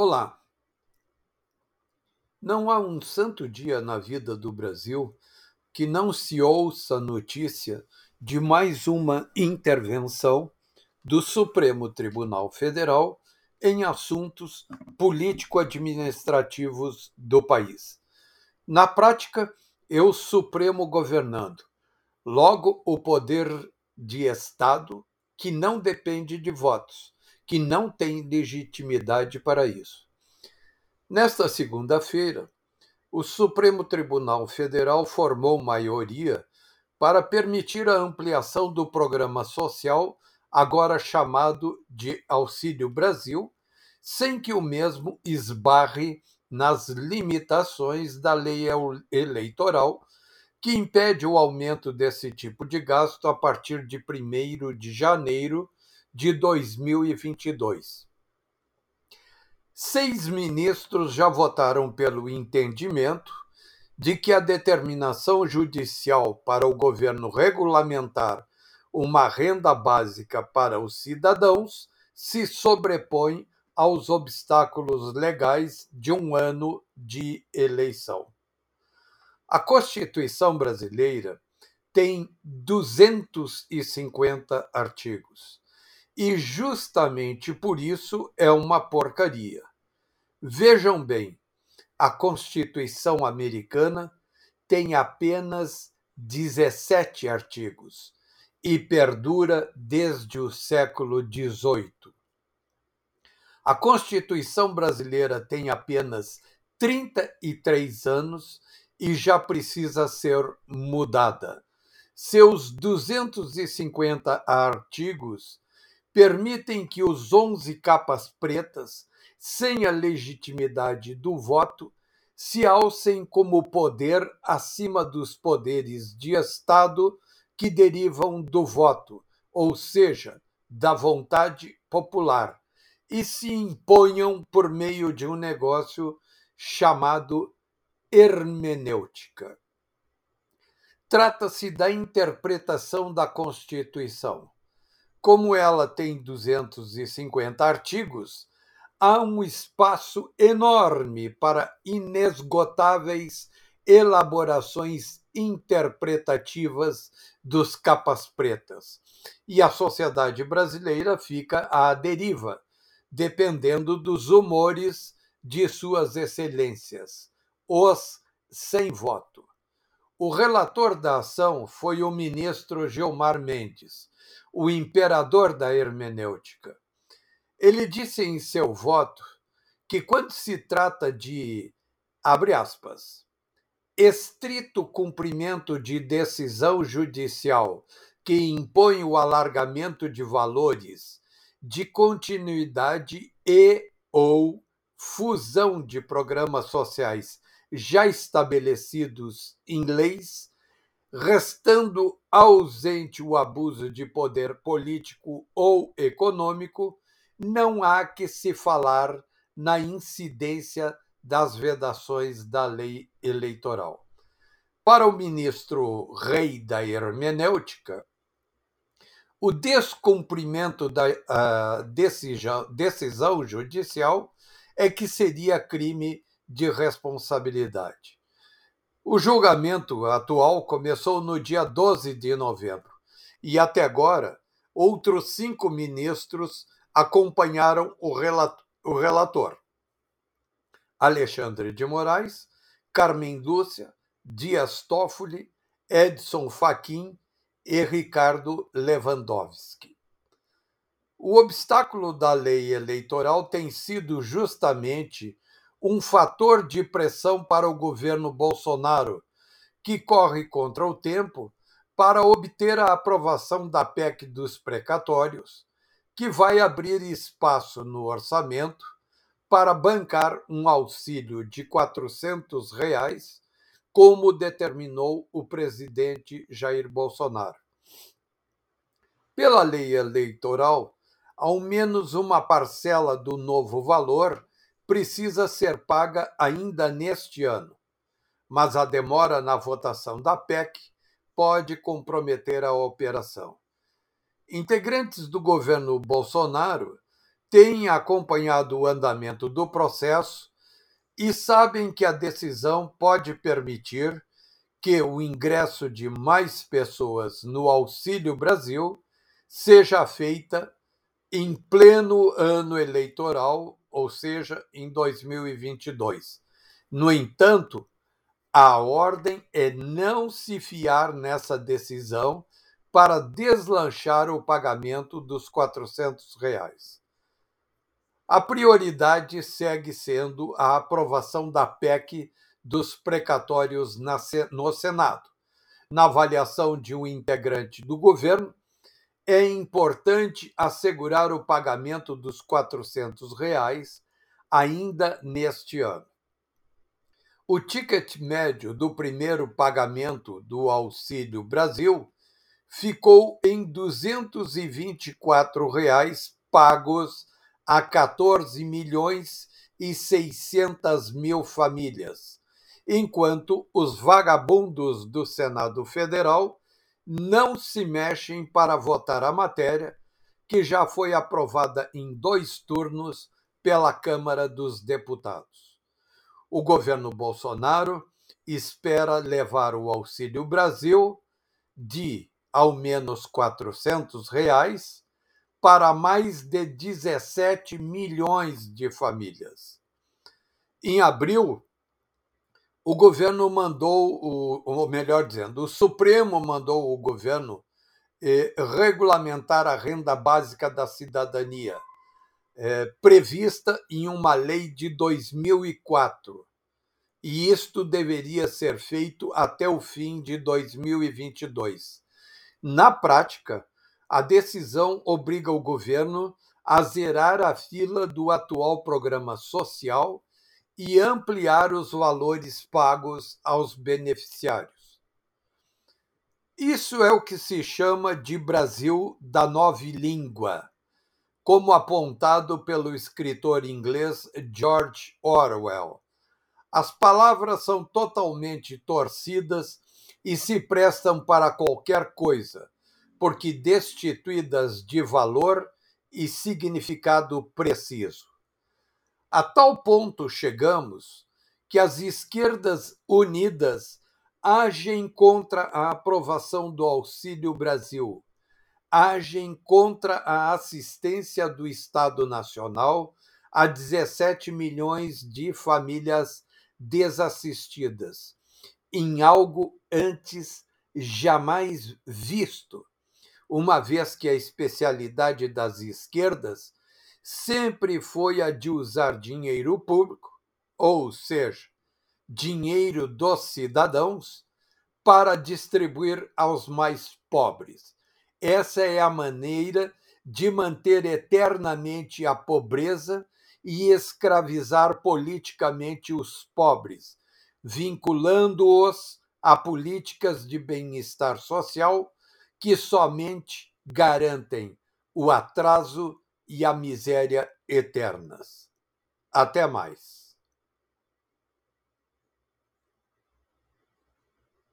Olá! Não há um santo dia na vida do Brasil que não se ouça notícia de mais uma intervenção do Supremo Tribunal Federal em assuntos político-administrativos do país. Na prática, é o Supremo governando, logo o poder de Estado que não depende de votos que não tem legitimidade para isso. Nesta segunda-feira, o Supremo Tribunal Federal formou maioria para permitir a ampliação do programa social, agora chamado de Auxílio Brasil, sem que o mesmo esbarre nas limitações da lei eleitoral, que impede o aumento desse tipo de gasto a partir de 1 de janeiro de 2022. Seis ministros já votaram pelo entendimento de que a determinação judicial para o governo regulamentar uma renda básica para os cidadãos se sobrepõe aos obstáculos legais de um ano de eleição. A Constituição brasileira tem 250 artigos e justamente por isso é uma porcaria. Vejam bem, a Constituição americana tem apenas 17 artigos e perdura desde o século XVIII. A Constituição brasileira tem apenas 33 anos e já precisa ser mudada. Seus 250 artigos permitem que os 11 capas pretas, sem a legitimidade do voto, se alcem como poder acima dos poderes de Estado que derivam do voto, ou seja, da vontade popular, e se imponham por meio de um negócio chamado hermenêutica. Trata-se da interpretação da Constituição como ela tem 250 artigos, há um espaço enorme para inesgotáveis elaborações interpretativas dos capas pretas. E a sociedade brasileira fica à deriva, dependendo dos humores de suas excelências, os sem voto. O relator da ação foi o ministro Gilmar Mendes, o imperador da hermenêutica. Ele disse em seu voto que, quando se trata de, abre aspas, estrito cumprimento de decisão judicial que impõe o alargamento de valores, de continuidade e ou fusão de programas sociais já estabelecidos em leis, restando ausente o abuso de poder político ou econômico, não há que se falar na incidência das vedações da lei eleitoral. Para o ministro rei da hermenêutica, o descumprimento da uh, decisão, decisão judicial é que seria crime de responsabilidade. O julgamento atual começou no dia 12 de novembro e até agora outros cinco ministros acompanharam o, relator: Alexandre de Moraes, Carmen Lúcia, Dias Toffoli, Edson Fachin e Ricardo Lewandowski. O obstáculo da lei eleitoral tem sido justamente um fator de pressão para o governo Bolsonaro, que corre contra o tempo para obter a aprovação da PEC dos precatórios, que vai abrir espaço no orçamento para bancar um auxílio de 400 reais, como determinou o presidente Jair Bolsonaro. Pela lei eleitoral, ao menos uma parcela do novo valor precisa ser paga ainda neste ano, mas a demora na votação da PEC pode comprometer a operação. Integrantes do governo Bolsonaro têm acompanhado o andamento do processo e sabem que a decisão pode permitir que o ingresso de mais pessoas no Auxílio Brasil seja feita em pleno ano eleitoral, ou seja, em 2022. No entanto, a ordem é não se fiar nessa decisão para deslanchar o pagamento dos 400 reais. A prioridade segue sendo a aprovação da PEC dos precatórios no Senado. Na avaliação de um integrante do governo, é importante assegurar o pagamento dos 400 reais ainda neste ano. O ticket médio do primeiro pagamento do Auxílio Brasil ficou em 224 reais pagos a 14 milhões e 600 mil famílias, enquanto os vagabundos do Senado Federal não se mexem para votar a matéria, que já foi aprovada em dois turnos pela Câmara dos Deputados o governo Bolsonaro espera levar o Auxílio Brasil de ao menos 400 reais para mais de 17 milhões de famílias. Em abril, o governo mandou, ou melhor dizendo, o Supremo mandou o governo eh, regulamentar a renda básica da cidadania, é, prevista em uma lei de 2004. E isto deveria ser feito até o fim de 2022. Na prática, a decisão obriga o governo a zerar a fila do atual programa social e ampliar os valores pagos aos beneficiários. Isso é o que se chama de Brasil da nova língua como apontado pelo escritor inglês George Orwell. As palavras são totalmente torcidas e se prestam para qualquer coisa, porque destituídas de valor e significado preciso. A tal ponto chegamos que as esquerdas unidas agem contra a aprovação do Auxílio Brasil agem contra a assistência do Estado Nacional a 17 milhões de famílias desassistidas, em algo antes jamais visto, uma vez que a especialidade das esquerdas sempre foi a de usar dinheiro público, ou seja, dinheiro dos cidadãos, para distribuir aos mais pobres. Essa é a maneira de manter eternamente a pobreza e escravizar politicamente os pobres, vinculando-os a políticas de bem-estar social que somente garantem o atraso e a miséria eternas. Até mais.